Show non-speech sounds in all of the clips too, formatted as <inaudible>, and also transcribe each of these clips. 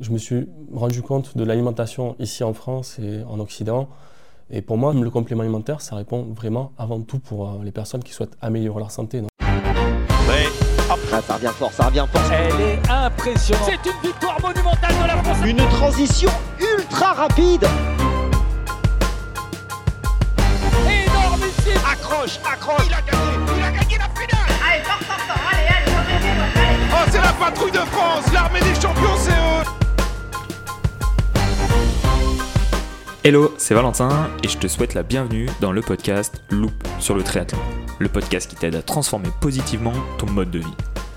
Je me suis rendu compte de l'alimentation ici en France et en Occident. Et pour moi, le complément alimentaire, ça répond vraiment avant tout pour euh, les personnes qui souhaitent améliorer leur santé. Donc, Ah, ça revient fort, ça revient fort. Elle est impressionnante. C'est une victoire monumentale de la France. Une transition ultra rapide. Énormissime. Accroche, accroche. Il a gagné, il a gagné la finale. Allez, fort, fort, fort, allez, allez, allez, allez. Oh, c'est la patrouille de France, l'armée des champions, c'est eux Hello, c'est Valentin et je te souhaite la bienvenue dans le podcast Loop sur le triathlon. Le podcast qui t'aide à transformer positivement ton mode de vie.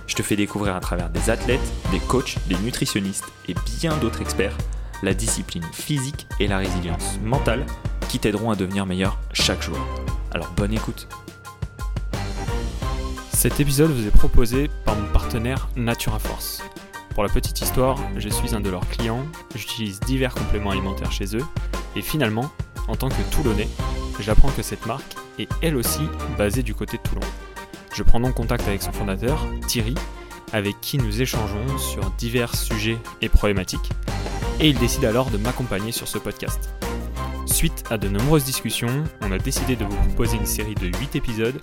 Je te fais découvrir à travers des athlètes, des coachs, des nutritionnistes et bien d'autres experts la discipline physique et la résilience mentale qui t'aideront à devenir meilleur chaque jour. Alors bonne écoute. Cet épisode vous est proposé par mon partenaire Natura Force. Pour la petite histoire, je suis un de leurs clients, j'utilise divers compléments alimentaires chez eux et finalement, en tant que Toulonnais, j'apprends que cette marque est elle aussi basée du côté de Toulon. Je prends donc contact avec son fondateur, Thierry, avec qui nous échangeons sur divers sujets et problématiques, et il décide alors de m'accompagner sur ce podcast. Suite à de nombreuses discussions, on a décidé de vous proposer une série de 8 épisodes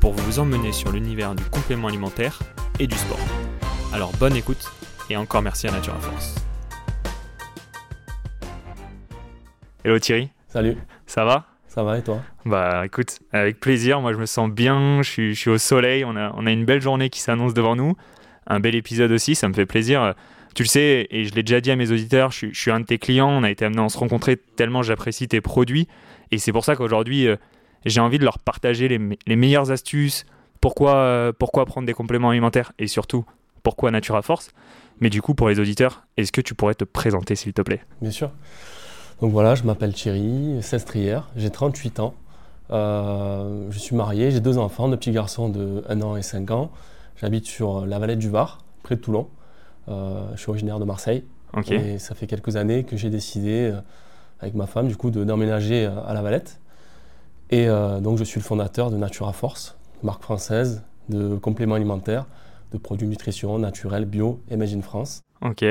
pour vous emmener sur l'univers du complément alimentaire et du sport. Alors bonne écoute et encore merci à Natura Force. Hello Thierry, salut, ça va? Ça va et toi? Bah écoute, avec plaisir, moi je me sens bien, je suis, je suis au soleil, on a, on a une belle journée qui s'annonce devant nous, un bel épisode aussi, ça me fait plaisir. Tu le sais, et je l'ai déjà dit à mes auditeurs, je suis, je suis un de tes clients, on a été amené à se rencontrer tellement j'apprécie tes produits, et c'est pour ça qu'aujourd'hui euh, j'ai envie de leur partager les meilleures astuces, pourquoi, euh, pourquoi prendre des compléments alimentaires, et surtout pourquoi Natura Force? Mais du coup, pour les auditeurs, est-ce que tu pourrais te présenter s'il te plaît? Bien sûr. Donc voilà, je m'appelle Thierry, Sestrière, j'ai 38 ans. Euh, je suis marié, j'ai deux enfants, deux petits garçons de 1 an et 5 ans. J'habite sur la vallée du Var, près de Toulon. Euh, je suis originaire de Marseille. Et ça fait quelques années que j'ai décidé, euh, avec ma femme, du coup, de- d'emménager à la Valette. Et donc, je suis le fondateur de Natura Force, marque française de compléments alimentaires, de produits nutrition naturels, bio in France. ok,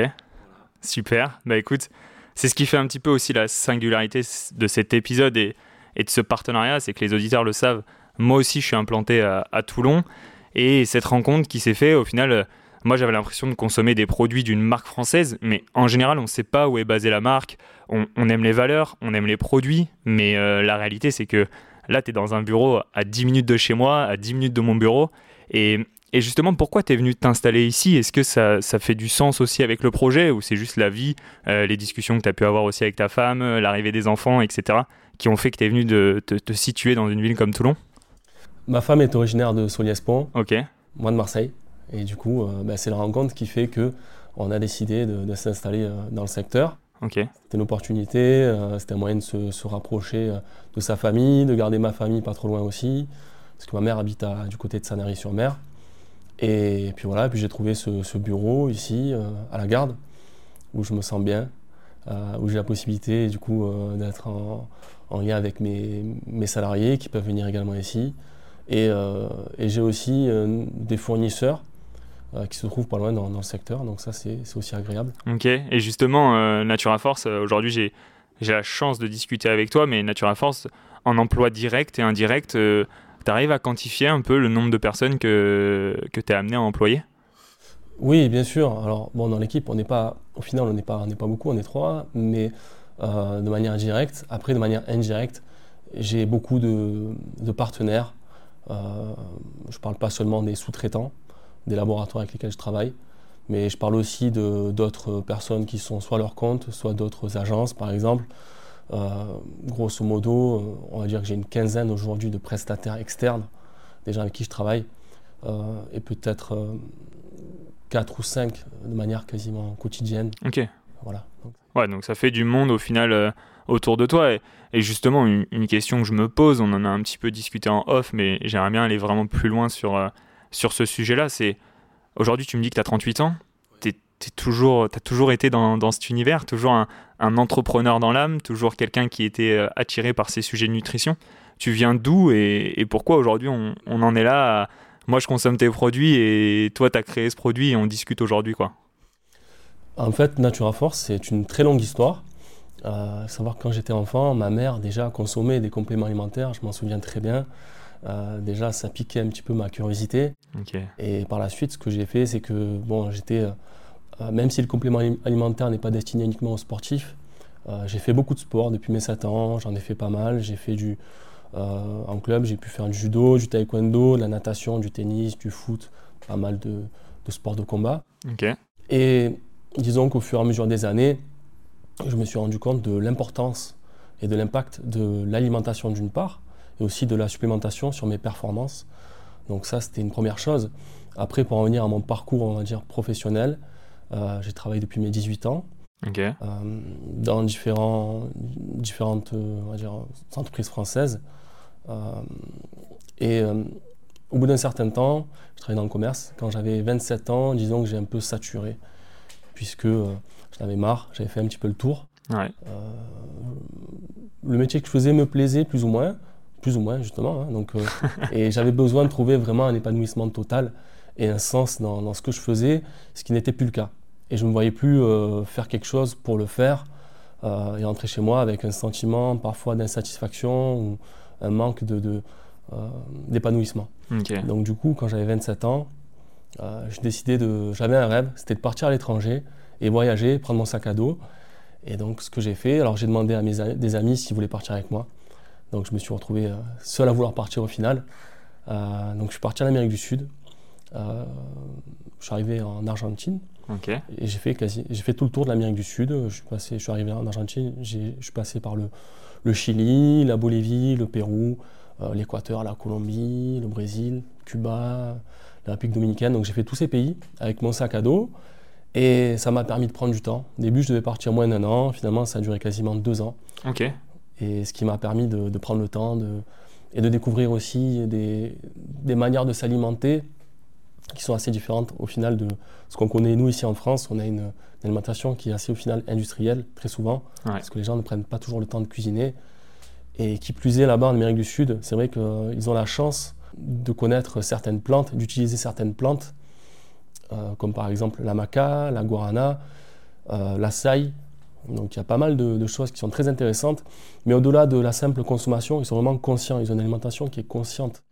super. Bah écoute, c'est ce qui fait un petit peu aussi la singularité de cet épisode et, de ce partenariat, c'est que les auditeurs le savent. Moi aussi, je suis implanté à, Toulon et cette rencontre qui s'est faite, au final, euh, moi j'avais l'impression de consommer des produits d'une marque française, mais en général, on ne sait pas où est basée la marque. On, on aime les valeurs, on aime les produits, mais euh, la réalité, c'est que là, tu es dans un bureau à 10 minutes de chez moi, à 10 minutes de mon bureau. Et, et justement, pourquoi tu es venu t'installer ici? Est-ce que ça, ça fait du sens aussi avec le projet ou c'est juste la vie, euh, les discussions que tu as pu avoir aussi avec ta femme, euh, l'arrivée des enfants, etc., qui ont fait que tu es venu de te, te situer dans une ville comme Toulon? Ma femme est originaire de Soliespont, Ok, moi de Marseille. Et du coup, euh, bah, c'est la rencontre qui fait que on a décidé de, de s'installer dans le secteur. ok, C'était une opportunité, c'était un moyen de se, se rapprocher de sa famille, de garder ma famille pas trop loin aussi, parce que ma mère habite à- du côté de Sanary-sur-Mer. Et puis voilà, puis j'ai trouvé ce, bureau ici, euh, à la garde, où je me sens bien, euh, où j'ai la possibilité du coup euh, d'être en, en lien avec mes, salariés qui peuvent venir également ici. Et, j'ai aussi des fournisseurs qui se trouvent pas loin dans, le secteur, donc ça c'est aussi agréable. ok. Et justement, Natura Force, aujourd'hui, j'ai la chance de discuter avec toi, mais Natura Force, en emploi direct et indirect, tu arrives à quantifier un peu le nombre de personnes que, que tu es amené à employer? Oui, bien sûr. Alors, bon, dans l'équipe, on n'est pas, au final, on n'est pas, pas beaucoup, on est trois, mais euh, de manière directe. Après, de manière indirecte, j'ai beaucoup de, de partenaires. Euh, je ne parle pas seulement des sous-traitants, des laboratoires avec lesquels je travaille, mais je parle aussi d'autres personnes qui sont soit à leur compte, soit d'autres agences, par exemple. Euh, grosso modo, euh, on va dire que j'ai une quinzaine aujourd'hui de prestataires externes, des gens avec qui je travaille, euh, et peut-être euh, 4 ou 5 de manière quasiment quotidienne. Ok. Voilà. Donc, Ouais, donc ça fait du monde au final autour de toi. Et, et justement, une, une question que je me pose, on en a un petit peu discuté en off, mais j'aimerais bien aller vraiment plus loin sur, euh, sur ce sujet-là. C'est aujourd'hui, tu me dis que tu as 38 ans, tu as toujours, t'as toujours été dans, dans cet univers, toujours un, un entrepreneur dans l'âme, toujours quelqu'un qui était euh, attiré par ces sujets de nutrition. Tu viens d'où et, et pourquoi aujourd'hui on, on en est là à- Moi, je consomme tes produits et toi, tu as créé ce produit et on discute aujourd'hui, quoi? En fait, Natura Force, c'est une très longue histoire. Euh, savoir que quand j'étais enfant, ma mère déjà consommait des compléments alimentaires, je m'en souviens très bien. Euh, déjà, ça piquait un petit peu ma curiosité. Et par la suite, ce que j'ai fait, c'est que bon, j'étais, même si le complément alimentaire n'est pas destiné uniquement aux sportifs, j'ai fait beaucoup de sport depuis mes 7 ans, j'en ai fait pas mal. J'ai fait du, en club, j'ai pu faire du judo, du taekwondo, de la natation, du tennis, du foot, pas mal de, de sports de combat. Et disons qu'au fur et à mesure des années, je me suis rendu compte de l'importance et de l'impact de l'alimentation d'une part, et aussi de la supplémentation sur mes performances. Donc ça, c'était une première chose. Après, pour en venir à mon parcours, on va dire, professionnel, euh, j'ai travaillé depuis mes 18 ans euh, dans différents, différentes on va dire, entreprises françaises. Euh, et au bout d'un certain temps, je travaillais dans le commerce. Quand j'avais 27 ans, disons que j'ai un peu saturé, puisque J'en avais marre, j'avais fait un petit peu le tour. Euh, le métier que je faisais me plaisait plus ou moins, plus ou moins justement. Hein, donc, euh, <laughs> et j'avais besoin de trouver vraiment un épanouissement total et un sens dans, ce que je faisais, ce qui n'était plus le cas. Et je ne me voyais plus euh, faire quelque chose pour le faire et rentrer chez moi avec un sentiment parfois d'insatisfaction ou un manque de, d'épanouissement. Donc du coup, quand j'avais 27 ans, de... J'avais un rêve, c'était de partir à l'étranger et voyager, prendre mon sac à dos. Et donc, ce que j'ai fait, alors j'ai demandé à mes, des amis s'ils voulaient partir avec moi. Donc, je me suis retrouvé euh, seul à vouloir partir au final. Euh, donc, je suis parti en Amérique du Sud. Euh, je suis arrivé en Argentine. Et j'ai fait, quasi, j'ai fait tout le tour de l'Amérique du Sud. Je suis, passé, je suis arrivé en Argentine. je suis passé par le, le Chili, la Bolivie, le Pérou, l'Équateur, la Colombie, le Brésil, Cuba, la République dominicaine. Donc, j'ai fait tous ces pays avec mon sac à dos. Et ça m'a permis de prendre du temps. Au début, je devais partir moins d'un an. Finalement, ça a duré quasiment deux ans. Ok. Et ce qui m'a permis de, prendre le temps de, et de découvrir aussi des, des manières de s'alimenter qui sont assez différentes au final de ce qu'on connaît nous ici en France. On a une, alimentation qui est assez au final industrielle très souvent parce que les gens ne prennent pas toujours le temps de cuisiner. Et qui plus est là-bas en Amérique du Sud, c'est vrai qu'ils ont la chance de connaître certaines plantes, d'utiliser certaines plantes euh, comme par exemple la maca, la guarana, euh, la saille. Donc il y a pas mal de, choses qui sont très intéressantes. Mais au-delà de la simple consommation, ils sont vraiment conscients. Ils ont une alimentation qui est consciente.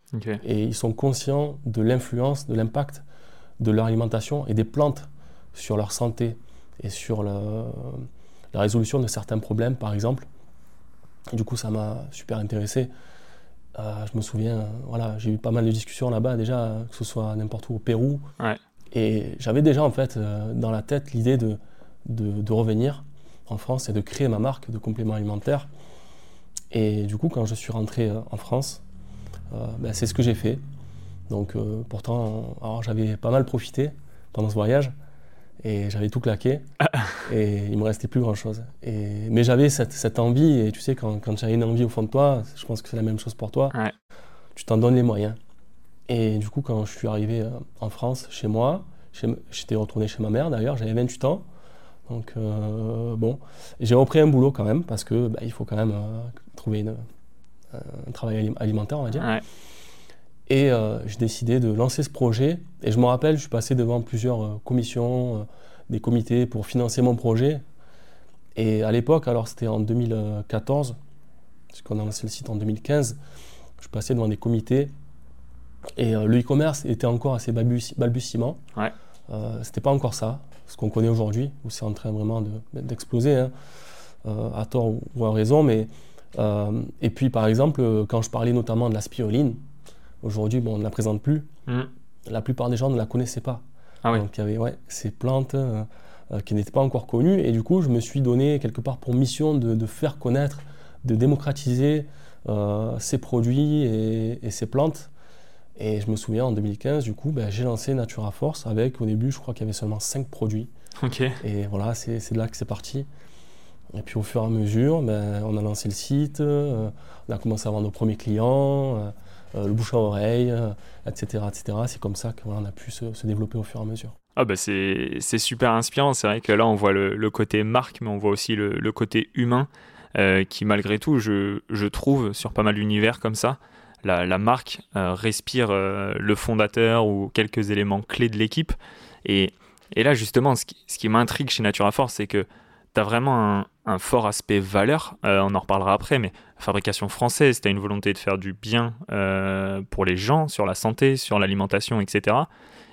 Et ils sont conscients de l'influence, de l'impact de leur alimentation et des plantes sur leur santé et sur la résolution de certains problèmes, par exemple. du coup, ça m'a super intéressé. Euh, je me souviens, voilà, j'ai eu pas mal de discussions là-bas déjà, que ce soit n'importe où au Pérou, ouais. Et j'avais déjà en fait euh, dans la tête l'idée de, de, revenir en France et de créer ma marque de compléments alimentaires. Et du coup, quand je suis rentré euh, en France, ben, c'est ce que j'ai fait. Donc pourtant, alors j'avais pas mal profité pendant ce voyage et j'avais tout claqué <coughs> et il me restait plus grand chose. Et, mais j'avais cette, cette, envie et tu sais, quand, quand tu as une envie au fond de toi, je pense que c'est la même chose pour toi, tu t'en donnes les moyens. Et du coup, quand je suis arrivé euh, en France, chez moi, j'étais retourné chez ma mère d'ailleurs, j'avais 28 ans. Donc euh, bon, j'ai repris un boulot quand même parce que bah, il faut quand même euh, trouver un travail alimentaire, on va dire. Et j'ai décidé de lancer ce projet. Et je me rappelle, je suis passé devant plusieurs commissions, des comités pour financer mon projet. Et à l'époque, alors c'était en 2014, parce qu'on a lancé le site en 2015, je suis passé devant des comités et euh, le e-commerce était encore assez balbutiement. Ouais. Euh, C'était pas encore ça, ce qu'on connaît aujourd'hui, où c'est en train vraiment d'exploser, hein, euh, à tort ou à raison. Mais, euh, et puis, par exemple, quand je parlais notamment de la spiruline, aujourd'hui, bon, on ne la présente plus. Mm. La plupart des gens ne la connaissaient pas. Ah Donc, il y avait ouais, ces plantes qui n'étaient pas encore connues. Et du coup, je me suis donné quelque part pour mission de, de faire connaître, de démocratiser ces produits et, et ces plantes et je me souviens en 2015, du coup, ben, j'ai lancé Natura Force avec, au début, je crois qu'il y avait seulement 5 produits. Ok. Et voilà, c'est de là que c'est parti. Et puis au fur et à mesure, ben, on a lancé le site, euh, on a commencé à avoir nos premiers clients, euh, euh, le bouche à oreille, etc. etc. C'est comme ça qu'on a pu se, développer au fur et à mesure. Ah bah c'est super inspirant. C'est vrai que là, on voit le, côté marque, mais on voit aussi le, le côté humain, qui malgré tout, je, je trouve, sur pas mal d'univers comme ça, la, marque respire le fondateur ou quelques éléments clés de l'équipe. Et et là, justement, ce qui, qui m'intrigue chez Natura Force, c'est que tu as vraiment un, un, fort aspect valeur. Euh, on en reparlera après, mais fabrication française, tu as une volonté de faire du bien euh, pour les gens, sur la santé, sur l'alimentation, etc.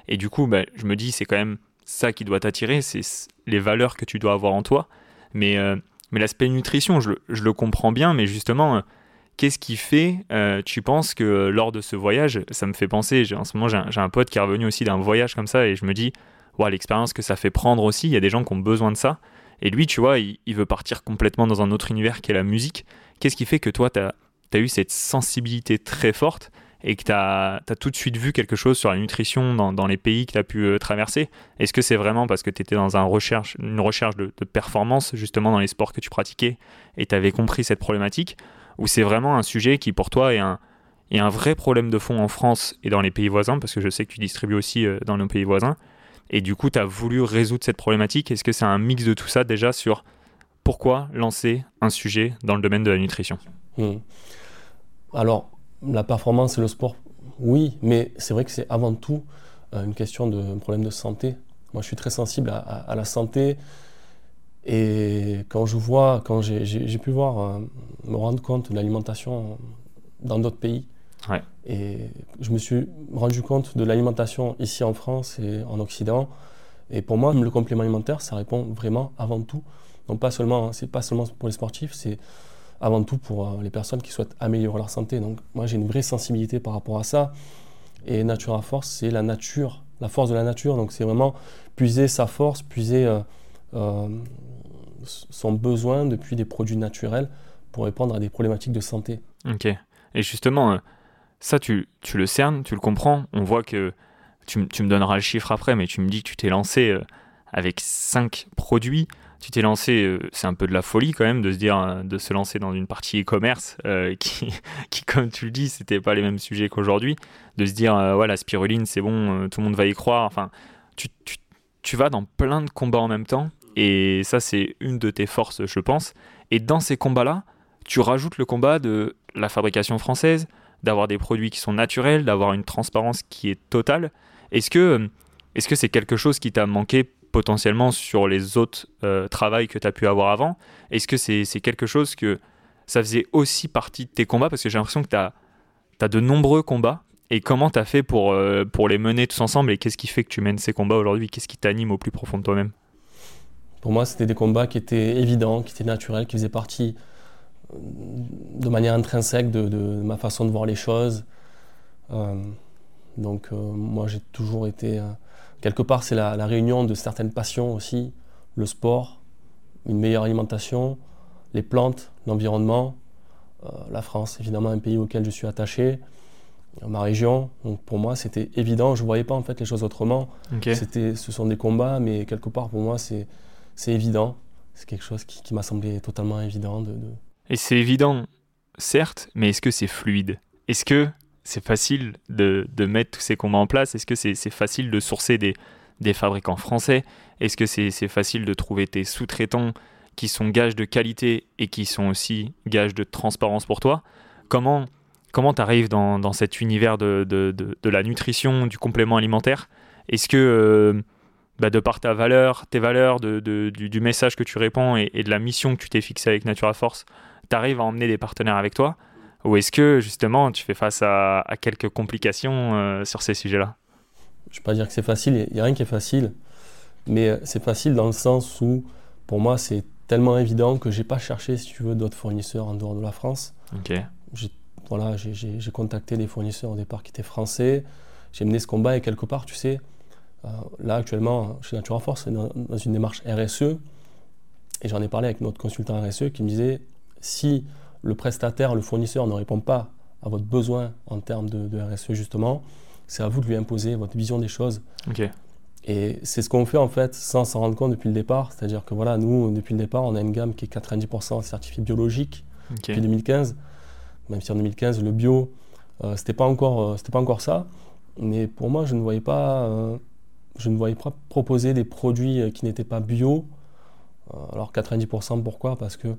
Et du coup, bah, je me dis, c'est quand même ça qui doit t'attirer, c'est les valeurs que tu dois avoir en toi. Mais, euh, mais l'aspect nutrition, je, le comprends bien, mais justement, qu'est-ce qui fait, tu penses que lors de ce voyage, ça me fait penser, en ce moment j'ai un, pote qui est revenu aussi d'un voyage comme ça, et je me dis, ouais, l'expérience que ça fait prendre aussi, il y a des gens qui ont besoin de ça. Et lui, tu vois, il, veut partir complètement dans un autre univers qui est la musique. Qu'est-ce qui fait que toi, tu as, eu cette sensibilité très forte et que tu as, tout de suite vu quelque chose sur la nutrition dans, les pays que tu as pu euh, traverser? Est-ce que c'est vraiment parce que tu étais dans une recherche de, performance, justement dans les sports que tu pratiquais, et tu avais compris cette problématique? Ou c'est vraiment un sujet qui, pour toi, est un, est un vrai problème de fond en France et dans les pays voisins? Parce que je sais que tu distribues aussi euh, dans nos pays voisins. Et du coup, tu as voulu résoudre cette problématique. Est-ce que c'est un mix de tout ça déjà sur pourquoi lancer un sujet dans le domaine de la nutrition? Mmh. Alors, la performance et le sport, oui, mais c'est vrai que c'est avant tout euh, une question de problème de santé. Moi, je suis très sensible à la santé. Et quand je vois, quand j'ai pu voir, euh, me rendre compte de l'alimentation dans d'autres pays, ouais. et je me suis rendu compte de l'alimentation ici en France et en Occident. Et pour moi, le complément alimentaire, ça répond vraiment avant tout. Donc pas seulement, c'est pas seulement pour les sportifs, c'est avant tout pour euh, les personnes qui souhaitent améliorer leur santé. Donc moi j'ai une vraie sensibilité par rapport à ça. Et Natura Force, c'est la nature, la force de la nature. Donc c'est vraiment puiser sa force, puiser euh, euh, son besoin depuis des produits naturels pour répondre à des problématiques de santé. Ok. Et justement, ça tu, tu le cernes, tu le comprends. On voit que tu, me donneras le chiffre après, mais tu me dis que tu t'es lancé avec 5 produits tu t'es lancé, euh, c'est un peu de la folie quand même de se dire, euh, de se lancer dans une partie e-commerce euh, <laughs> qui, qui, comme tu le dis, c'était pas les mêmes sujets qu'aujourd'hui. De se dire, euh, la spiruline, c'est bon, tout le monde va y croire. Enfin, tu, tu, vas dans plein de combats en même temps. Et ça, c'est une de tes forces, je pense. Et dans ces combats-là, tu rajoutes le combat de la fabrication française, d'avoir des produits qui sont naturels, d'avoir une transparence qui est totale. Est-ce que est-ce que c'est quelque chose qui t'a manqué potentiellement sur les autres euh, travails que tu as pu avoir avant? Est-ce que c'est est quelque chose que ça faisait aussi partie de tes combats? Parce que j'ai l'impression que tu as, de nombreux combats. Et comment tu as fait pour, euh, pour les mener tous ensemble? Et qu'est-ce qui fait que tu mènes ces combats aujourd'hui? Qu'est-ce qui t'anime au plus profond de toi-même? Pour moi, c'était des combats qui étaient évidents, qui étaient naturels, qui faisaient partie euh, de manière intrinsèque de, de ma façon de voir les choses. Euh, donc euh, moi, j'ai toujours été quelque part, c'est la, la, réunion de certaines passions aussi, le sport, une meilleure alimentation, les plantes, l'environnement, euh, la France, évidemment, un pays auquel je suis attaché, ma région. Donc pour moi, c'était évident. Je ne voyais pas en fait les choses autrement. Okay. C'était, ce sont des combats, mais quelque part, pour moi, c'est, c'est évident. C'est quelque chose qui, qui m'a semblé totalement évident. De, de... Et c'est évident, certes, mais est-ce que c'est fluide? Est-ce que c'est facile de, de, mettre tous ces combats en place? Est-ce que c'est facile de sourcer des, des fabricants français? Est-ce que c'est facile de trouver tes sous-traitants qui sont gages de qualité et qui sont aussi gages de transparence pour toi? Comment comment tu arrives dans, dans, cet univers de, de, de, la nutrition, du complément alimentaire? Est-ce que, euh, bah de par ta valeur, tes valeurs, du, du, message que tu réponds et, et de la mission que tu t'es fixée avec Natura Force, tu arrives à emmener des partenaires avec toi ou est-ce que justement tu fais face à, à quelques complications euh, sur ces sujets-là? Je ne vais pas dire que c'est facile, il n'y a rien qui est facile, mais c'est facile dans le sens où pour moi c'est tellement évident que j'ai pas cherché, si tu veux, d'autres fournisseurs en dehors de la France. Ok. J'ai voilà, j'ai contacté des fournisseurs au départ qui étaient français, j'ai mené ce combat et quelque part, tu sais, euh, là actuellement chez Natura Force, dans, dans une démarche RSE, et j'en ai parlé avec notre consultant RSE qui me disait si le prestataire, le fournisseur ne répond pas à votre besoin en termes de, de RSE justement, c'est à vous de lui imposer votre vision des choses. Okay. Et c'est ce qu'on fait en fait sans s'en rendre compte depuis le départ. C'est-à-dire que voilà, nous, depuis le départ, on a une gamme qui est 90% certifiée biologique okay. depuis 2015. Même si en 2015, le bio, euh, c'était pas encore, euh, c'était pas encore ça. Mais pour moi, je ne voyais pas, euh, je ne voyais pas proposer des produits qui n'étaient pas bio. Euh, alors 90%, pourquoi? Parce que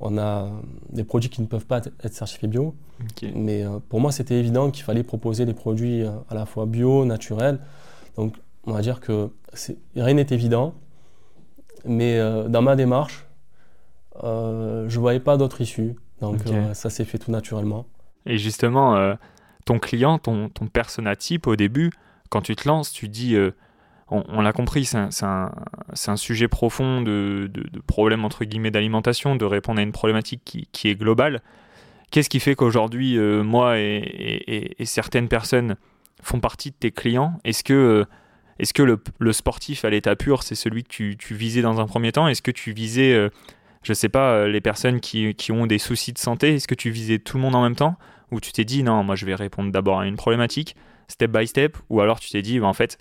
on a des produits qui ne peuvent pas être certifiés bio. Okay. Mais euh, pour moi, c'était évident qu'il fallait proposer des produits euh, à la fois bio, naturels. Donc, on va dire que rien n'est évident, mais euh, dans ma démarche, je ne voyais pas d'autre issue. Donc ça s'est fait tout naturellement. Et justement, ton client, ton, ton persona type au début, quand tu te lances, tu dis, on, l'a compris, c'est un, sujet profond de, problème entre guillemets d'alimentation, de répondre à une problématique qui, est globale. Qu'est-ce qui fait qu'aujourd'hui, moi et, certaines personnes font partie de tes clients? Est-ce que est-ce que le, sportif à l'état pur, c'est celui que tu, visais dans un premier temps? Est-ce que tu visais, euh, je ne sais pas, euh, les personnes qui, ont des soucis de santé? Est-ce que tu visais tout le monde en même temps? Ou tu t'es dit, non, moi je vais répondre d'abord à une problématique, step by step Ou alors tu t'es dit, bah, en fait,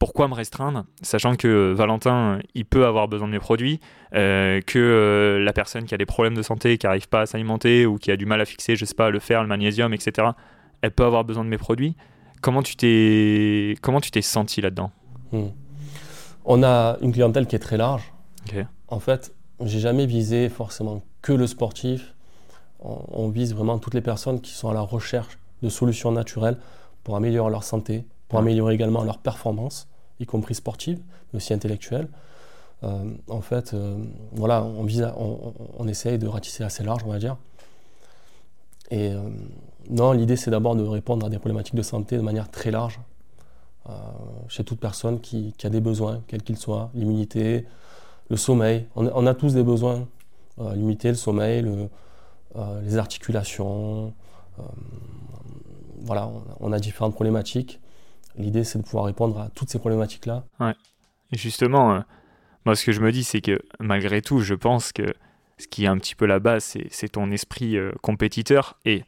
pourquoi me restreindre, sachant que Valentin, il peut avoir besoin de mes produits, euh, que la personne qui a des problèmes de santé, qui n'arrive pas à s'alimenter ou qui a du mal à fixer, je sais pas, le fer, le magnésium, etc., elle peut avoir besoin de mes produits. Comment tu t'es comment tu t'es senti là-dedans? Hmm. On a une clientèle qui est très large. En fait, j'ai jamais visé forcément que le sportif. On, vise vraiment toutes les personnes qui sont à la recherche de solutions naturelles pour améliorer leur santé, pour améliorer également leur performance, y compris sportive, mais aussi intellectuelle. Euh, en fait, euh, voilà, on, vise on, on, essaye de ratisser assez large, on va dire. Et euh, non, l'idée c'est d'abord de répondre à des problématiques de santé de manière très large, chez toute personne qui, a des besoins, quels qu'ils soient, l'immunité, le sommeil. On, a tous des besoins, l'immunité, le sommeil, les articulations. voilà, on a, différentes problématiques. L'idée c'est de pouvoir répondre à toutes ces problématiques-là. Ouais. Et justement, moi ce que je me dis c'est que malgré tout, je pense que ce qui est un petit peu la base, c'est ton esprit euh, compétiteur. Et,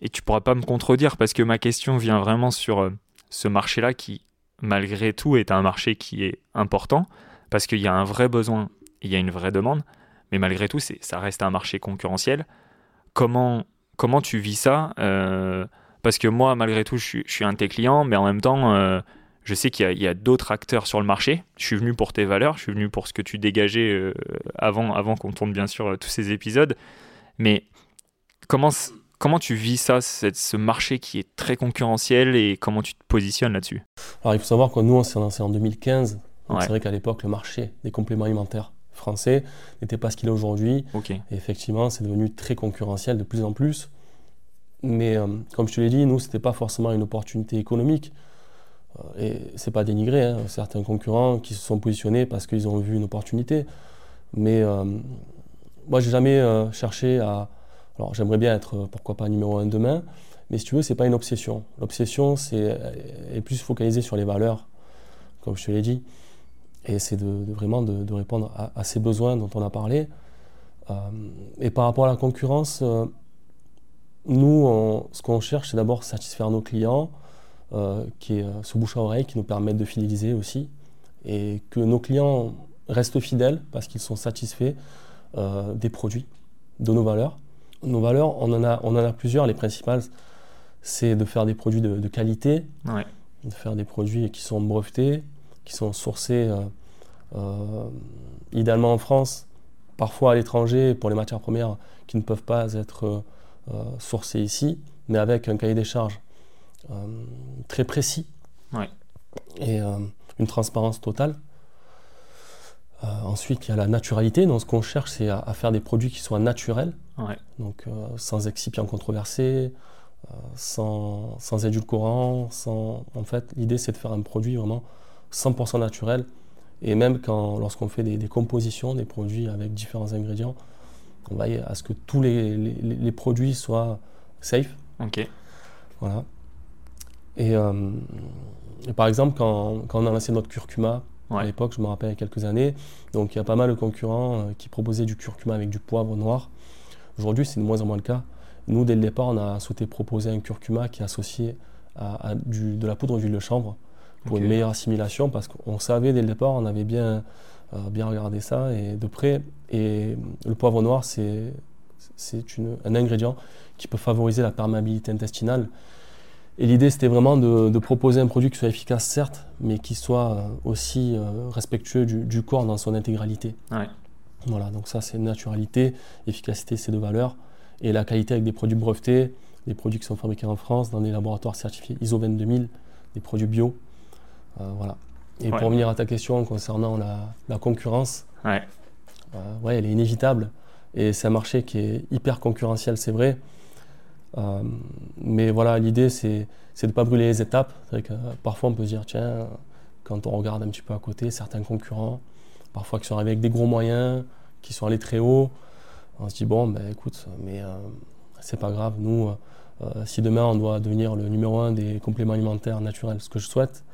et tu pourras pas me contredire parce que ma question vient vraiment sur euh, ce marché-là qui, malgré tout, est un marché qui est important parce qu'il y a un vrai besoin, il y a une vraie demande. Mais malgré tout, ça reste un marché concurrentiel. Comment, comment tu vis ça euh, Parce que moi, malgré tout, je suis, un de tes clients, mais en même temps je sais qu'il y a, d'autres acteurs sur le marché. Je suis venu pour tes valeurs, je suis venu pour ce que tu dégageais euh, avant, avant qu'on tourne bien sûr euh, tous ces épisodes. Mais comment, comment tu vis ça, ce marché qui est très concurrentiel et comment tu te positionnes là-dessus? Alors il faut savoir que nous on s'est lancé en 2015. C'est vrai qu'à l'époque le marché des compléments alimentaires français n'était pas ce qu'il est aujourd'hui. Et effectivement c'est devenu très concurrentiel de plus en plus. Mais euh, comme je te l'ai dit, nous c'était pas forcément une opportunité économique. Euh, et c'est pas dénigré, hein, certains concurrents qui se sont positionnés parce qu'ils ont vu une opportunité. Mais euh, moi, j'ai jamais euh, cherché à. Alors, j'aimerais bien être, pourquoi pas, numéro un demain, mais si tu veux, c'est pas une obsession. L'obsession, c'est est plus focalisée sur les valeurs, comme je te l'ai dit, et c'est de, vraiment de, répondre à, ces besoins dont on a parlé. et par rapport à la concurrence, nous, ce qu'on cherche, c'est d'abord satisfaire nos clients euh, qui est euh, ce bouche à oreille qui nous permet de fidéliser aussi et que nos clients restent fidèles parce qu'ils sont satisfaits euh, des produits, de nos valeurs. Nos valeurs, on en a, on en a plusieurs. Les principales, c'est de faire des produits de, qualité, de faire des produits qui sont brevetés, qui sont sourcés idéalement en France, parfois à l'étranger pour les matières premières qui ne peuvent pas être sourcées ici, mais avec un cahier des charges euh, très précis et euh, une transparence totale. Euh, ensuite, il y a la naturalité. Donc, ce qu'on cherche, c'est à, faire des produits qui soient naturels, donc sans excipients controversés, sans, sans édulcorants. Sans... En fait, l'idée, c'est de faire un produit vraiment 100% naturel. Et même quand, lorsqu'on fait des, compositions, des produits avec différents ingrédients, on va à ce que tous les, les, produits soient safe. Ok. Voilà. Euh, et, par exemple, quand, quand, on a lancé notre curcuma, à l'époque, je me rappelle il y a quelques années, donc il y a pas mal de concurrents euh, qui proposaient du curcuma avec du poivre noir. Aujourd'hui, c'est de moins en moins le cas. Nous, dès le départ, on a souhaité proposer un curcuma qui est associé à, du, de la poudre d'huile de chanvre pour une meilleure assimilation parce qu'on savait dès le départ, on avait bien, euh, bien regardé ça et de près. Et le poivre noir, c'est un ingrédient qui peut favoriser la perméabilité intestinale et l'idée, c'était vraiment de, proposer un produit qui soit efficace, certes, mais qui soit euh, aussi euh, respectueux du, corps dans son intégralité. Voilà, donc ça, c'est naturalité, efficacité, c'est deux valeurs. Et la qualité avec des produits brevetés, des produits qui sont fabriqués en France, dans des laboratoires certifiés ISO 22000, des produits bio. Euh, voilà. Et pour revenir à ta question concernant la, concurrence, ouais. ouais, elle est inévitable. Et c'est un marché qui est hyper concurrentiel, c'est vrai. mais voilà, l'idée, c'est de ne pas brûler les étapes. Que, parfois, on peut se dire, tiens, quand on regarde un petit peu à côté, certains concurrents, parfois qui sont arrivés avec des gros moyens, qui sont allés très haut, on se dit, bon, ben écoute, mais c'est pas grave, nous, euh, si demain on doit devenir le numéro un des compléments alimentaires naturels, ce que je souhaite,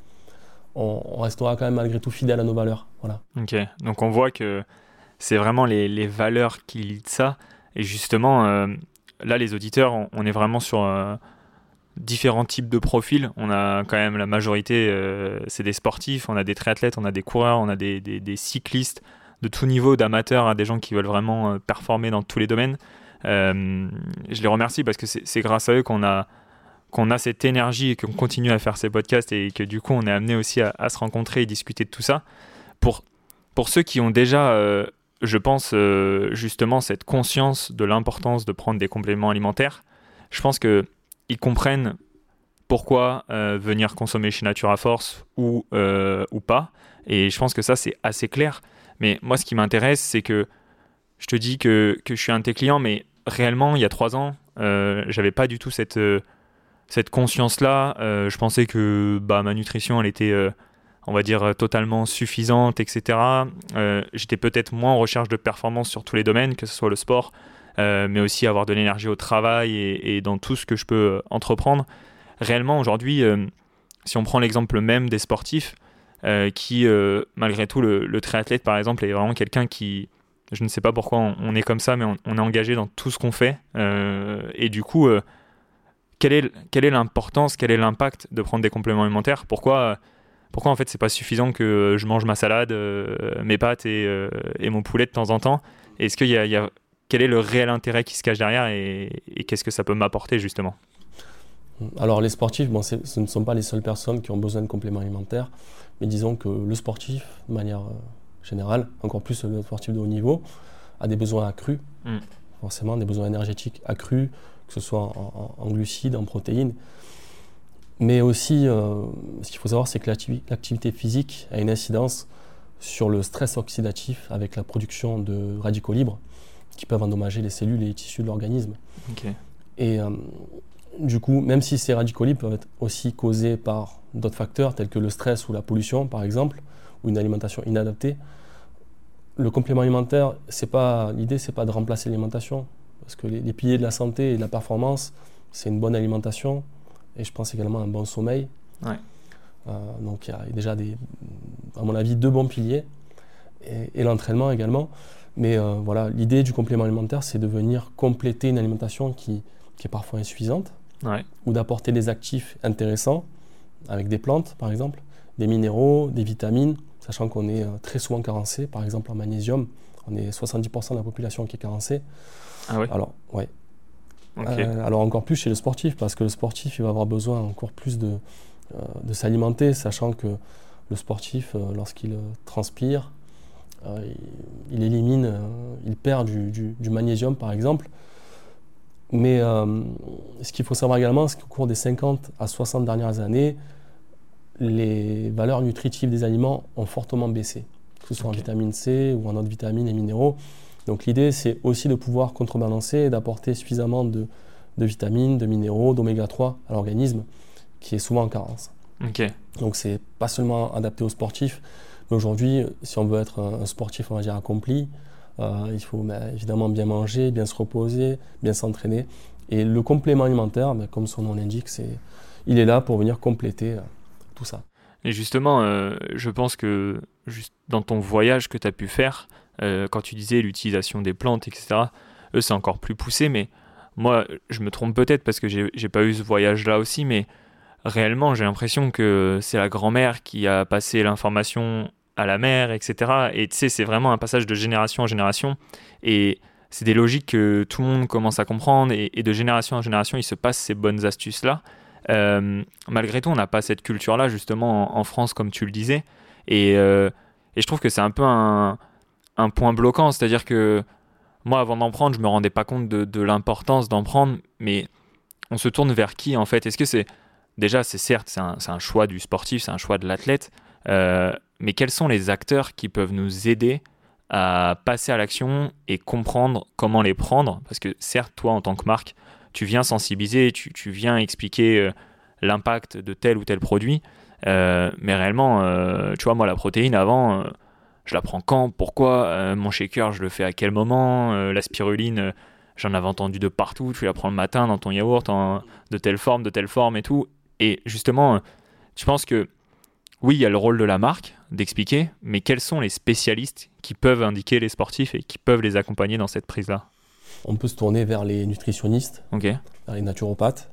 on, restera quand même malgré tout fidèle à nos valeurs. Voilà. Ok, donc on voit que c'est vraiment les, valeurs qui lient ça. Et justement, euh, là, les auditeurs, on, est vraiment sur euh, différents types de profils. On a quand même la majorité, c'est des sportifs, on a des triathlètes, on a des coureurs, on a des, des cyclistes de tout niveau, d'amateurs à des gens qui veulent vraiment performer dans tous les domaines. Euh, je les remercie parce que c'est grâce à eux qu'on a qu'on a cette énergie et qu'on continue à faire ces podcasts et que du coup on est amené aussi à, se rencontrer et discuter de tout ça. Pour, pour ceux qui ont déjà, euh, je pense, euh, justement cette conscience de l'importance de prendre des compléments alimentaires, je pense qu'ils comprennent pourquoi venir consommer chez Natura Force ou, ou pas. Et je pense que ça c'est assez clair. Mais moi ce qui m'intéresse c'est que je te dis que, que, je suis un de tes clients, mais réellement, il y a trois ans, euh, j'avais pas du tout cette, euh, cette conscience-là. Euh, je pensais que bah, ma nutrition, elle était, euh, on va dire, totalement suffisante, etc. J'étais peut-être moins en recherche de performance sur tous les domaines, que ce soit le sport, mais aussi avoir de l'énergie au travail et, dans tout ce que je peux entreprendre. Réellement, aujourd'hui, si on prend l'exemple même des sportifs, qui, malgré tout, le, triathlète, par exemple, est vraiment quelqu'un qui je ne sais pas pourquoi on, est comme ça, mais on, est engagé dans tout ce qu'on fait. Euh, et du coup, euh, quelle est quelle est l'importance, quel est l'impact de prendre des compléments alimentaires? Pourquoi pourquoi en fait c'est pas suffisant que je mange ma salade, euh, mes pâtes et, mon poulet de temps en temps? Est-ce qu'il y, y a, quel est le réel intérêt qui se cache derrière et, qu'est-ce que ça peut m'apporter justement? Alors les sportifs, bon, ce ne sont pas les seules personnes qui ont besoin de compléments alimentaires, mais disons que le sportif, de manière général, encore plus le sportif de haut niveau, a des besoins accrus, mm. forcément des besoins énergétiques accrus, que ce soit en, glucides, en protéines. Mais aussi, euh, ce qu'il faut savoir, c'est que l'activité physique a une incidence sur le stress oxydatif avec la production de radicaux libres qui peuvent endommager les cellules et les tissus de l'organisme. Et euh, du coup, même si ces radicaux libres peuvent être aussi causés par d'autres facteurs tels que le stress ou la pollution, par exemple, ou une alimentation inadaptée, le complément alimentaire, c'est pas l'idée, c'est pas de remplacer l'alimentation, parce que les, piliers de la santé et de la performance, c'est une bonne alimentation et je pense également un bon sommeil. Euh, donc il y a déjà des, à mon avis, deux bons piliers et, l'entraînement également. Mais euh, voilà, l'idée du complément alimentaire, c'est de venir compléter une alimentation qui, qui est parfois insuffisante ou d'apporter des actifs intéressants avec des plantes, par exemple, des minéraux, des vitamines, sachant qu'on est euh, très souvent carencé, par exemple en magnésium, on est 70% de la population qui est carencée. Ah oui Alors, ouais. Euh, alors encore plus chez le sportif, parce que le sportif, il va avoir besoin encore plus de, euh, de s'alimenter, sachant que le sportif, lorsqu'il transpire, il, élimine, il perd du, du, magnésium, par exemple. Mais ce qu'il faut savoir également, c'est qu'au cours des 50 à 60 dernières années, les valeurs nutritives des aliments ont fortement baissé, que ce soit en vitamine C ou en autres vitamines et minéraux. Donc l'idée, c'est aussi de pouvoir contrebalancer et d'apporter suffisamment de, vitamines, de minéraux, d'oméga 3 à l'organisme, qui est souvent en carence. Okay. Donc c'est pas seulement adapté aux sportifs, mais aujourd'hui, si on veut être un, sportif, on va dire, accompli, euh, il faut ben, évidemment bien manger, bien se reposer, bien s'entraîner. Et le complément alimentaire, ben, comme son nom l'indique, il est là pour venir compléter euh, ça. Et justement, euh, je pense que juste dans ton voyage que tu as pu faire, euh, quand tu disais l'utilisation des plantes, etc., eux, c'est encore plus poussé, mais moi, je me trompe peut-être parce que j'ai pas eu ce voyage-là aussi, mais réellement, j'ai l'impression que c'est la grand-mère qui a passé l'information à la mère, etc. Et tu sais, c'est vraiment un passage de génération en génération. Et c'est des logiques que tout le monde commence à comprendre. Et, de génération en génération, il se passe ces bonnes astuces-là. Euh, malgré tout, on n'a pas cette culture-là, justement, en, France, comme tu le disais. Euh, et, je trouve que c'est un peu un, point bloquant. C'est-à-dire que moi, avant d'en prendre, je me rendais pas compte de, l'importance d'en prendre. Mais on se tourne vers qui, en fait? Est-ce que c'est. Déjà, c'est certes, c'est un, choix du sportif, c'est un choix de l'athlète. mais quels sont les acteurs qui peuvent nous aider à passer à l'action et comprendre comment les prendre? Parce que certes, toi, en tant que marque, tu viens sensibiliser, tu, tu viens expliquer l'impact de tel ou tel produit, mais réellement, tu vois, moi, la protéine, avant je la prends quand, pourquoi, mon shaker, je le fais à quel moment, la spiruline, j'en avais entendu de partout, tu la prends le matin dans ton yaourt, de telle forme, de telle forme et tout. Et justement, je pense que oui, il y a le rôle de la marque d'expliquer, mais quels sont les spécialistes qui peuvent indiquer les sportifs et qui peuvent les accompagner dans cette prise-là? On peut se tourner vers les nutritionnistes, vers les naturopathes,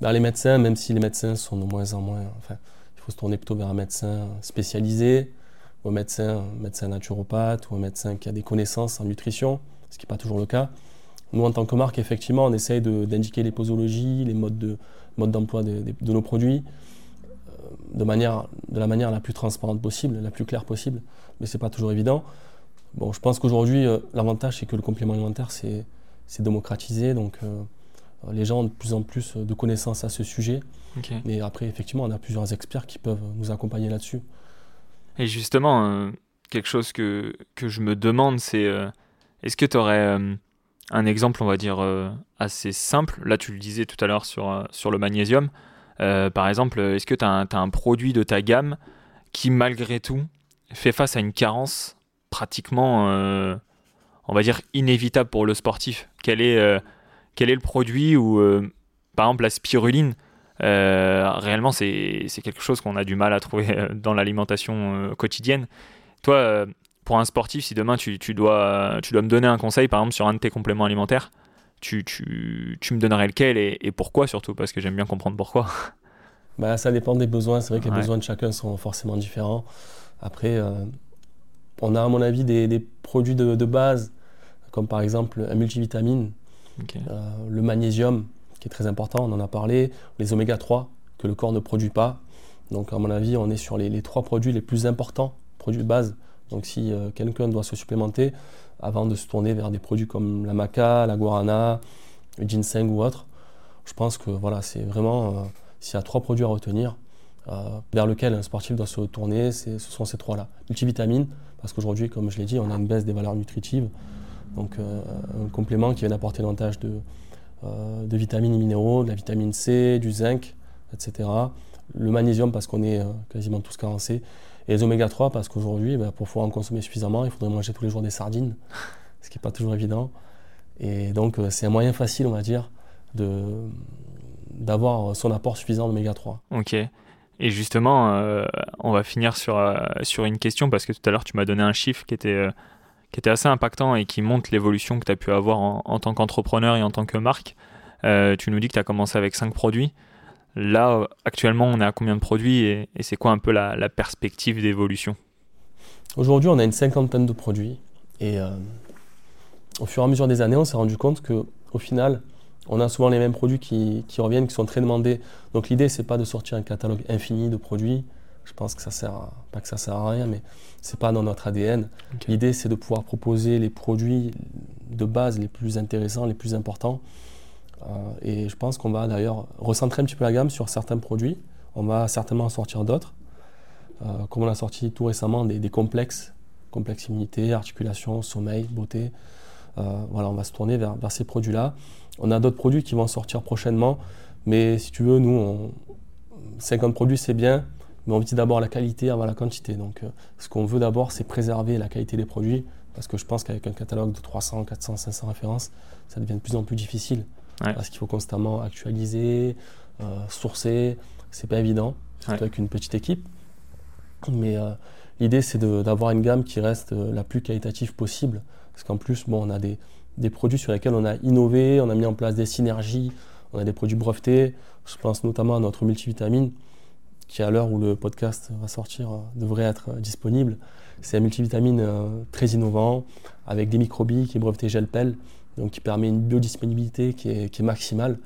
vers les médecins, même si les médecins sont de moins en moins. Enfin, il faut se tourner plutôt vers un médecin spécialisé, un médecin, médecin naturopathe, ou un médecin qui a des connaissances en nutrition ce qui n'est pas toujours le cas. Nous, en tant que marque, effectivement, on essaye d'indiquer les posologies, les modes d'emploi de, de, de, nos produits euh, de, manière, de la manière la plus transparente possible, la plus claire possible, mais ce n'est pas toujours évident. Bon, je pense qu'aujourd'hui, euh, l'avantage, c'est que le complément alimentaire, c'est démocratisé, donc euh, les gens ont de plus en plus de connaissances à ce sujet. Et après, effectivement, on a plusieurs experts qui peuvent nous accompagner là-dessus. Et justement, quelque chose que, que, je me demande, c'est est-ce que tu aurais euh, un exemple, on va dire, euh, assez simple? Là, tu le disais tout à l'heure sur, euh, sur le magnésium. par exemple, est-ce que tu as, un produit de ta gamme qui, malgré tout, fait face à une carence pratiquement, on va dire, inévitable pour le sportif? Quel est, quel est le produit où, par exemple, la spiruline, réellement, c'est quelque chose qu'on a du mal à trouver dans l'alimentation quotidienne. Toi, pour un sportif, si demain tu, dois, tu dois me donner un conseil, par exemple, sur un de tes compléments alimentaires, tu, me donnerais lequel et, pourquoi surtout? Parce que j'aime bien comprendre pourquoi. Bah, ça dépend des besoins. C'est vrai que les besoins de chacun sont forcément différents. Après, euh, on a à mon avis des, produits de, base, comme par exemple un multivitamine, euh, le magnésium, qui est très important, on en a parlé, les oméga 3, que le corps ne produit pas. Donc à mon avis, on est sur les, trois produits les plus importants, produits de base donc si euh, quelqu'un doit se supplémenter, avant de se tourner vers des produits comme la maca, la guarana, le ginseng ou autre, je pense que voilà, c'est vraiment, euh, s'il y a trois produits à retenir, euh, vers lesquels un sportif doit se tourner, ce sont ces trois-là. Multivitamines, parce qu'aujourd'hui, comme je l'ai dit, on a une baisse des valeurs nutritives. Donc un complément qui vient apporter davantage de, de vitamines et minéraux, de la vitamine C, du zinc, etc. Le magnésium parce qu'on est quasiment tous carencés. Et les oméga 3 parce qu'aujourd'hui, bah, pour pouvoir en consommer suffisamment, il faudrait manger tous les jours des sardines, <laughs> ce qui n'est pas toujours évident. Et donc euh, c'est un moyen facile, on va dire, d'avoir son apport suffisant d'oméga 3. Ok. Et justement, euh, on va finir sur, euh, sur une question parce que tout à l'heure tu m'as donné un chiffre qui était, qui était assez impactant et qui montre l'évolution que tu as pu avoir en, tant qu'entrepreneur et en tant que marque. tu nous dis que tu as commencé avec 5 produits. Là, actuellement, on est à combien de produits et, c'est quoi un peu la, perspective d'évolution? Aujourd'hui, on a une cinquantaine de produits. Et euh, au fur et à mesure des années, on s'est rendu compte qu'au final, on a souvent les mêmes produits qui, reviennent, qui sont très demandés. Donc l'idée, c'est pas de sortir un catalogue infini de produits. Je pense que ça sert, pas que ça sert à rien, mais c'est pas dans notre ADN. L'idée, c'est de pouvoir proposer les produits de base les plus intéressants, les plus importants, euh, et je pense qu'on va d'ailleurs recentrer un petit peu la gamme sur certains produits. On va certainement en sortir d'autres. Euh, comme on a sorti tout récemment des, complexes, complexes immunité, articulation, sommeil, beauté. Euh, voilà, on va se tourner vers, ces produits-là. On a d'autres produits qui vont sortir prochainement, mais si tu veux, nous, 50 produits c'est bien, mais on dit d'abord la qualité avant la quantité. Donc, ce qu'on veut d'abord, c'est préserver la qualité des produits, parce que je pense qu'avec un catalogue de 300, 400, 500 références, ça devient de plus en plus difficile parce qu'il faut constamment actualiser, euh, sourcer. C'est pas évident, surtout avec une petite équipe. Mais euh, l'idée, c'est d'avoir une gamme qui reste euh, la plus qualitative possible. Parce qu'en plus, bon, on a des, des, produits sur lesquels on a innové, on a mis en place des synergies, on a des produits brevetés. Je pense notamment à notre multivitamine, qui à l'heure où le podcast va sortir devrait être disponible. C'est un multivitamine très innovant, avec des microbilles qui est breveté GelPel donc qui permet une biodisponibilité qui est, qui est maximale,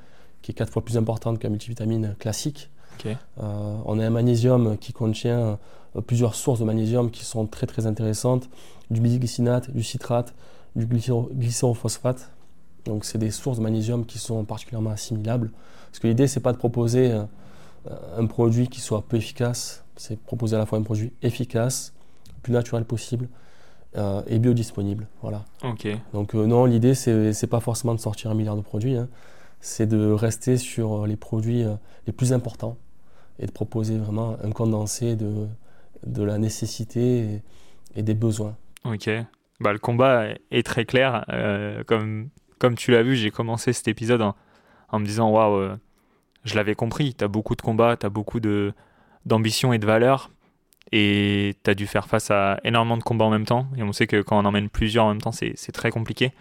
qui est quatre fois plus importante qu'un multivitamine classique. Euh, on a un magnésium qui contient euh, plusieurs sources de magnésium qui sont très très intéressantes, du bisglycinate, du citrate, du glycérophosphate. Donc c'est des sources de magnésium qui sont particulièrement assimilables. Parce que l'idée c'est pas de proposer euh, un produit qui soit peu efficace C'est proposer à la fois un produit efficace, le plus naturel possible euh, et biodisponible. Voilà. Donc euh, non, l'idée, c'est pas forcément de sortir un milliard de produits, hein. c'est de rester sur les produits euh, les plus importants et de proposer vraiment un condensé de, de la nécessité et, et des besoins. Ok. Bah, le combat est très clair. Euh, comme, comme tu l'as vu, j'ai commencé cet épisode en, en me disant Waouh, euh, je l'avais compris. Tu as beaucoup de combats, tu as beaucoup d'ambition et de valeur. Et tu as dû faire face à énormément de combats en même temps. Et on sait que quand on emmène plusieurs en même temps, c'est, très compliqué.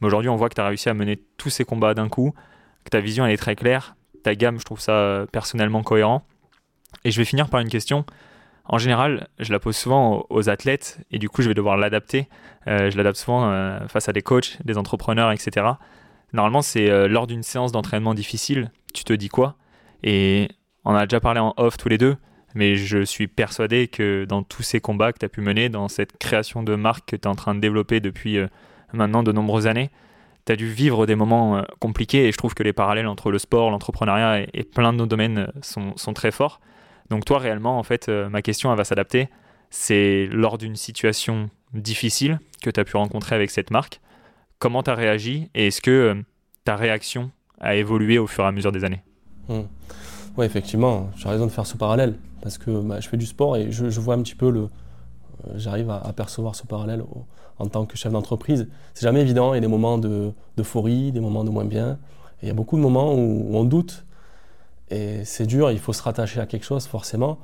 Mais aujourd'hui, on voit que tu as réussi à mener tous ces combats d'un coup, que ta vision elle est très claire. Ta gamme, je trouve ça personnellement cohérent. Et je vais finir par une question. En général, je la pose souvent aux athlètes et du coup, je vais devoir l'adapter. Euh, je l'adapte souvent euh, face à des coachs, des entrepreneurs, etc. Normalement, c'est euh, lors d'une séance d'entraînement difficile, tu te dis quoi? Et on a déjà parlé en off tous les deux, mais je suis persuadé que dans tous ces combats que tu as pu mener, dans cette création de marque que tu es en train de développer depuis euh, maintenant de nombreuses années, tu as dû vivre des moments euh, compliqués et je trouve que les parallèles entre le sport, l'entrepreneuriat et, plein de nos domaines sont, sont très forts. Donc toi, réellement, en fait, ma question, elle va s'adapter. C'est lors d'une situation difficile que tu as pu rencontrer avec cette marque, comment tu as réagi et est-ce que euh, ta réaction a évolué au fur et à mesure des années? Oui, effectivement, j'ai raison de faire ce parallèle parce que bah, je fais du sport et je, vois un petit peu le. euh, J'arrive à, percevoir ce parallèle en tant que chef d'entreprise. C'est jamais évident, il y a des moments de- d'euphorie, des moments de moins bien. Il y a beaucoup de moments où, on doute et c'est dur, il faut se rattacher à quelque chose forcément.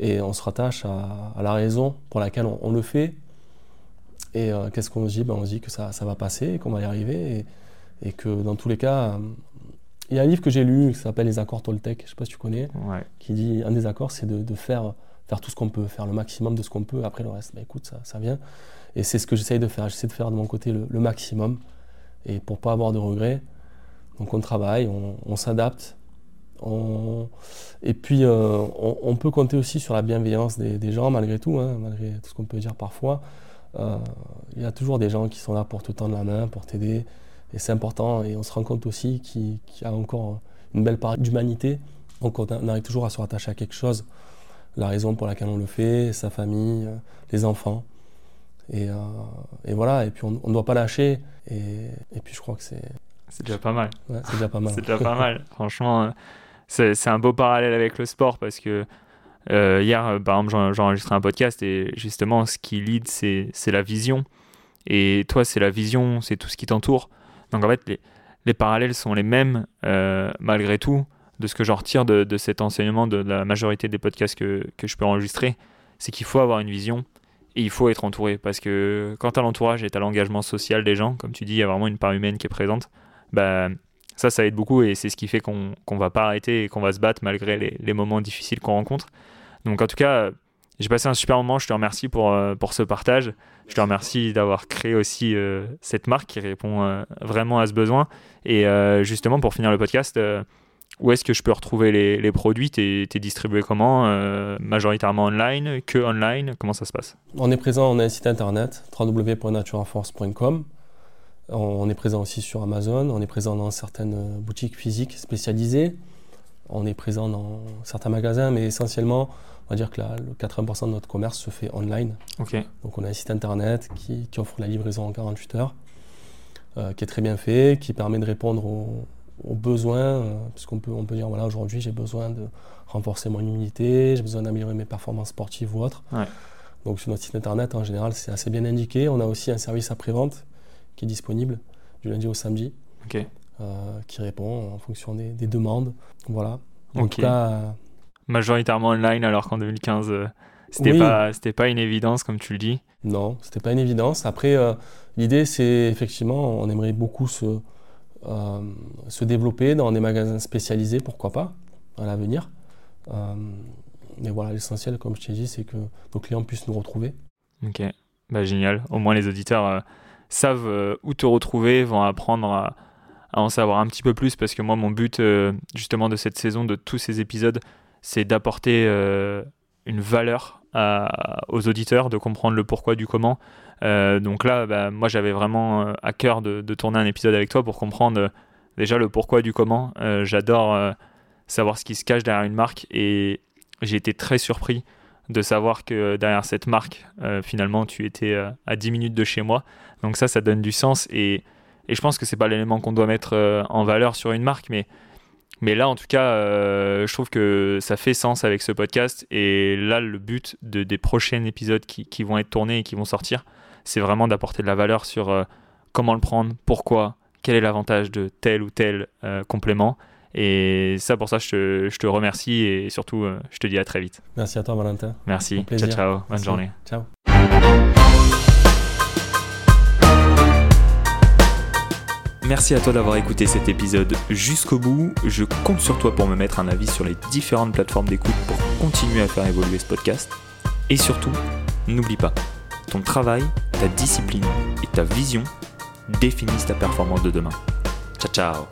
Et on se rattache à, la raison pour laquelle on le fait. Et euh, qu'est-ce qu'on se dit? Ben, On se dit que ça, ça va passer, qu'on va y arriver et, et que dans tous les cas. euh, il y a un livre que j'ai lu qui s'appelle Les accords Toltec, je ne sais pas si tu connais Ouais. qui dit un des accords, c'est de, de faire, faire tout ce qu'on peut, faire le maximum de ce qu'on peut. Après le reste, bah, écoute, ça, ça vient. Et c'est ce que j'essaye de faire. J'essaie de faire de mon côté le, le maximum. Et pour pas avoir de regrets, donc on travaille, on, on s'adapte. On... Et puis euh, on, on peut compter aussi sur la bienveillance des, des gens malgré tout, hein, malgré tout ce qu'on peut dire parfois. Euh, Il y a toujours des gens qui sont là pour te tendre la main, pour t'aider. Et c'est important. Et on se rend compte aussi qu'il y a encore une belle part d'humanité. Donc on arrive toujours à se rattacher à quelque chose. La raison pour laquelle on le fait, sa famille, euh, les enfants. Et, euh, et voilà, et puis on ne doit pas lâcher. Et, et puis je crois que c'est C'est déjà pas mal. ouais, c'est déjà pas mal. <laughs> C'est déjà pas mal. Franchement, c'est c'est un beau parallèle avec le sport parce que euh, hier, euh, par exemple, j'ai enregistré un podcast et justement, ce qui lead, c'est la vision. Et toi, c'est la vision, c'est tout ce qui t'entoure. Donc en fait, les, les parallèles sont les mêmes euh, malgré tout de ce que j'en retire de, cet enseignement de la majorité des podcasts que, que je peux enregistrer. C'est qu'il faut avoir une vision et il faut être entouré parce que quand tu as l'entourage et tu as l'engagement social des gens, comme tu dis, il y a vraiment une part humaine qui est présente. Bah, ça, ça aide beaucoup et c'est ce qui fait qu'on qu'on va pas arrêter et qu'on va se battre malgré les moments difficiles qu'on rencontre. Donc en tout cas, j'ai passé un super moment. Je te remercie pour, euh, pour ce partage. Je te remercie d'avoir créé aussi euh, cette marque qui répond euh, vraiment à ce besoin. Et justement, pour finir le podcast, où est-ce que je peux retrouver les, les produits? T'es es distribué comment Majoritairement online Que online? Comment ça se passe? On est présent, on a un site internet www.natureforce.com. On est présent aussi sur Amazon, on est présent dans certaines boutiques physiques spécialisées. On est présent dans certains magasins, mais essentiellement, on va dire que la- le 80% de notre commerce se fait online. Ok. Donc on a un site internet qui, qui offre la livraison en 48 heures, euh, qui est très bien fait, qui permet de répondre aux, aux besoins, euh, puisqu'on peut, on peut dire, voilà, aujourd'hui j'ai besoin de renforcer mon immunité, j'ai besoin d'améliorer mes performances sportives ou autres. Ouais. Donc sur notre site internet, en général, c'est assez bien indiqué. On a aussi un service après-vente qui est disponible du lundi au samedi, euh, qui répond en fonction des, des demandes. Voilà. En tout cas, Majoritairement online, alors qu'en 2015, euh, c'était Oui. pas, c'était pas une évidence, comme tu le dis. Non, c'était pas une évidence. Après, euh, l'idée, c'est effectivement, on aimerait beaucoup se, euh, se développer dans des magasins spécialisés, pourquoi pas, à l'avenir. Euh, mais voilà, l'essentiel, comme je t'ai dit, c'est que nos clients puissent nous retrouver. Ok, bah, génial. Au moins les auditeurs savent où te retrouver, vont apprendre à, à en savoir un petit peu plus parce que moi mon but justement de cette saison, de tous ces épisodes, c'est d'apporter euh, une valeur aux auditeurs, de comprendre le pourquoi du comment. Euh, donc là, bah, moi j'avais vraiment euh, à cœur de, tourner un épisode avec toi pour comprendre déjà le pourquoi du comment. J'adore savoir ce qui se cache derrière une marque et j'ai été très surpris de savoir que derrière cette marque, finalement, tu étais à 10 minutes de chez moi. Donc ça, ça donne du sens. Et, et je pense que c'est pas l'élément qu'on doit mettre en valeur sur une marque, mais, mais là, en tout cas, je trouve que ça fait sens avec ce podcast. Et là, le but de, des prochains épisodes qui, qui, vont être tournés et qui vont sortir, c'est vraiment d'apporter de la valeur sur comment le prendre, pourquoi, quel est l'avantage de tel ou tel complément. Et ça, pour ça, je te, je te remercie et surtout, euh, je te dis à très vite. Merci à toi, Valentin. Merci. Ciao, ciao. Bonne Merci. journée. Ciao. Merci à toi d'avoir écouté cet épisode jusqu'au bout. Je compte sur toi pour me mettre un avis sur les différentes plateformes d'écoute pour continuer à faire évoluer ce podcast. Et surtout, n'oublie pas, ton travail, ta discipline et ta vision définissent ta performance de demain. Ciao ciao